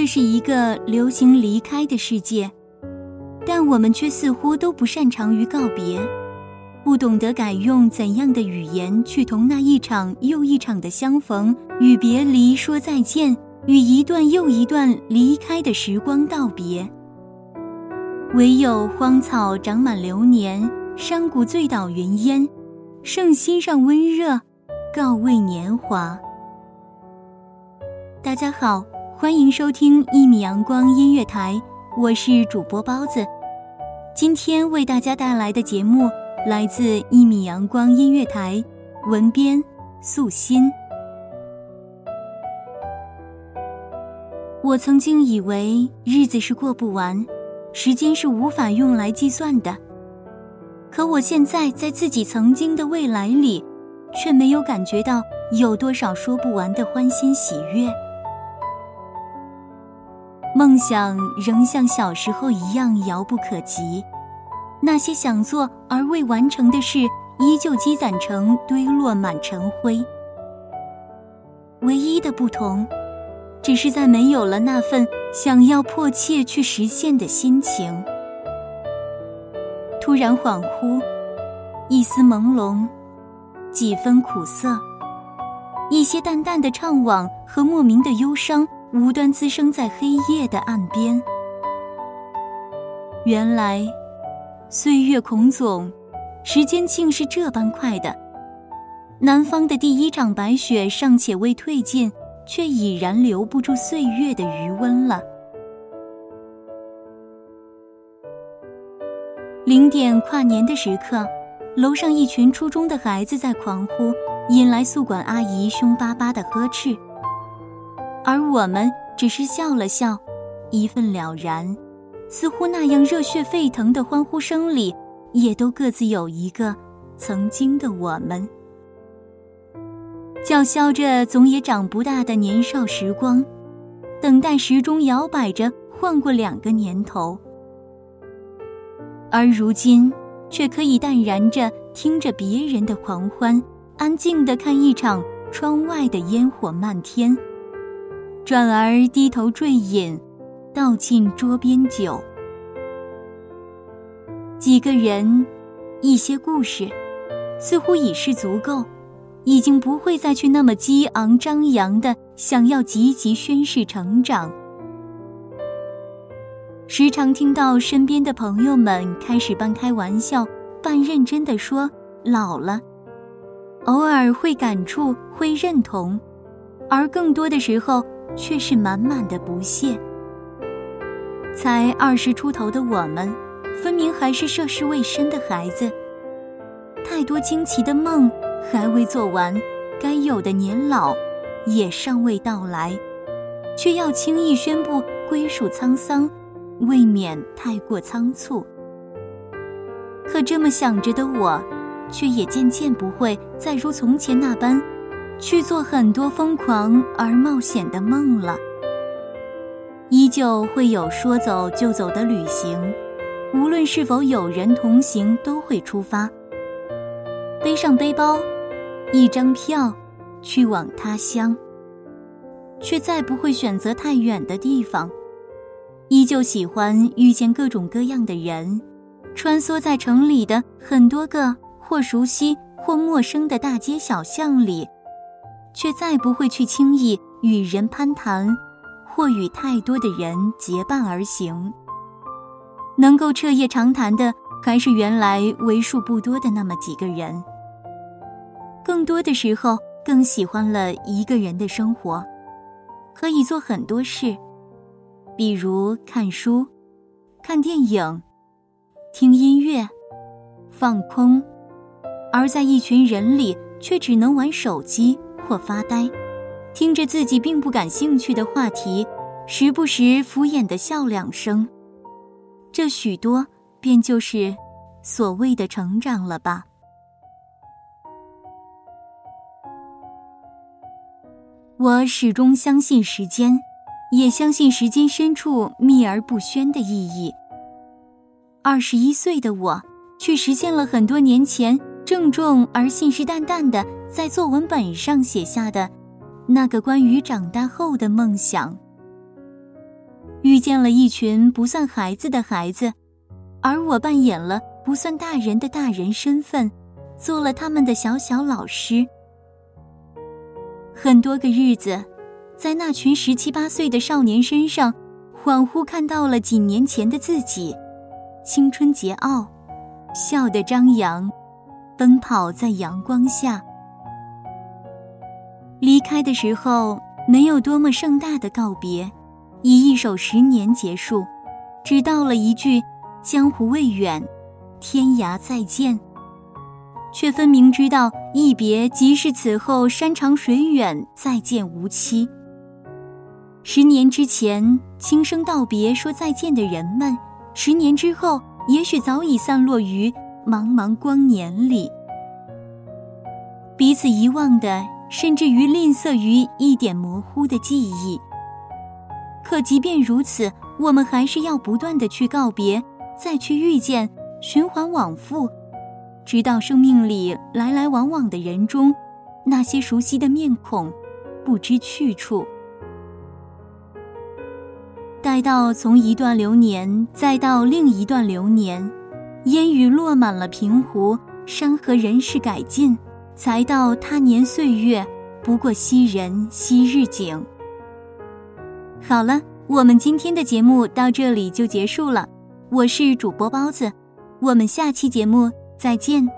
这是一个流行离开的世界，但我们却似乎都不擅长于告别，不懂得改用怎样的语言去同那一场又一场的相逢与别离说再见，与一段又一段离开的时光道别。唯有荒草长满流年，山谷醉倒云烟，圣心上温热，告慰年华。大家好。欢迎收听一米阳光音乐台，我是主播包子。今天为大家带来的节目来自一米阳光音乐台，文编素心。我曾经以为日子是过不完，时间是无法用来计算的，可我现在在自己曾经的未来里，却没有感觉到有多少说不完的欢欣喜悦。梦想仍像小时候一样遥不可及，那些想做而未完成的事，依旧积攒成堆落满尘灰。唯一的不同，只是在没有了那份想要迫切去实现的心情。突然恍惚，一丝朦胧，几分苦涩，一些淡淡的怅惘和莫名的忧伤。无端滋生在黑夜的岸边。原来，岁月孔总，时间竟是这般快的。南方的第一场白雪尚且未褪尽，却已然留不住岁月的余温了。零点跨年的时刻，楼上一群初中的孩子在狂呼，引来宿管阿姨凶巴巴的呵斥。而我们只是笑了笑，一份了然，似乎那样热血沸腾的欢呼声里，也都各自有一个曾经的我们，叫嚣着总也长不大的年少时光，等待时钟摇摆着晃过两个年头，而如今却可以淡然着听着别人的狂欢，安静的看一场窗外的烟火漫天。转而低头坠饮，倒进桌边酒。几个人，一些故事，似乎已是足够，已经不会再去那么激昂张扬的想要积极宣示成长。时常听到身边的朋友们开始半开玩笑、半认真的说“老了”，偶尔会感触，会认同，而更多的时候。却是满满的不屑。才二十出头的我们，分明还是涉世未深的孩子。太多惊奇的梦还未做完，该有的年老也尚未到来，却要轻易宣布归属沧桑，未免太过仓促。可这么想着的我，却也渐渐不会再如从前那般。去做很多疯狂而冒险的梦了，依旧会有说走就走的旅行，无论是否有人同行，都会出发，背上背包，一张票，去往他乡，却再不会选择太远的地方。依旧喜欢遇见各种各样的人，穿梭在城里的很多个或熟悉或陌生的大街小巷里，却再不会去轻易与人攀谈，或与太多的人结伴而行。能够彻夜长谈的，还是原来为数不多的那么几个人。更多的时候，更喜欢了一个人的生活，可以做很多事，比如看书、看电影、听音乐、放空；而在一群人里，却只能玩手机或发呆，听着自己并不感兴趣的话题，时不时敷衍的笑两声。这许多便就是所谓的成长了吧。我始终相信时间，也相信时间深处秘而不宣的意义。二十一岁的我，却实现了很多年前郑重而信誓旦旦的在作文本上写下的那个关于长大后的梦想。遇见了一群不算孩子的孩子，而我扮演了不算大人的大人身份，做了他们的小小老师。很多个日子，在那群十七八岁的少年身上，恍惚看到了几年前的自己，青春桀骜，笑得张扬，奔跑在阳光下。离开的时候，没有多么盛大的告别。以一首十年结束，只道了一句“江湖未远，天涯再见”，却分明知道一别即是此后山长水远，再见无期。十年之前轻声道别说再见的人们，十年之后也许早已散落于茫茫光年里，彼此遗忘的，甚至于吝啬于一点模糊的记忆。可即便如此，我们还是要不断的去告别，再去遇见，循环往复，直到生命里来来往往的人中，那些熟悉的面孔，不知去处。待到从一段流年再到另一段流年，烟雨落满了平湖，山河人事改尽，才到他年岁月，不过昔人昔日景。好了，我们今天的节目到这里就结束了。我是主播包子，我们下期节目再见。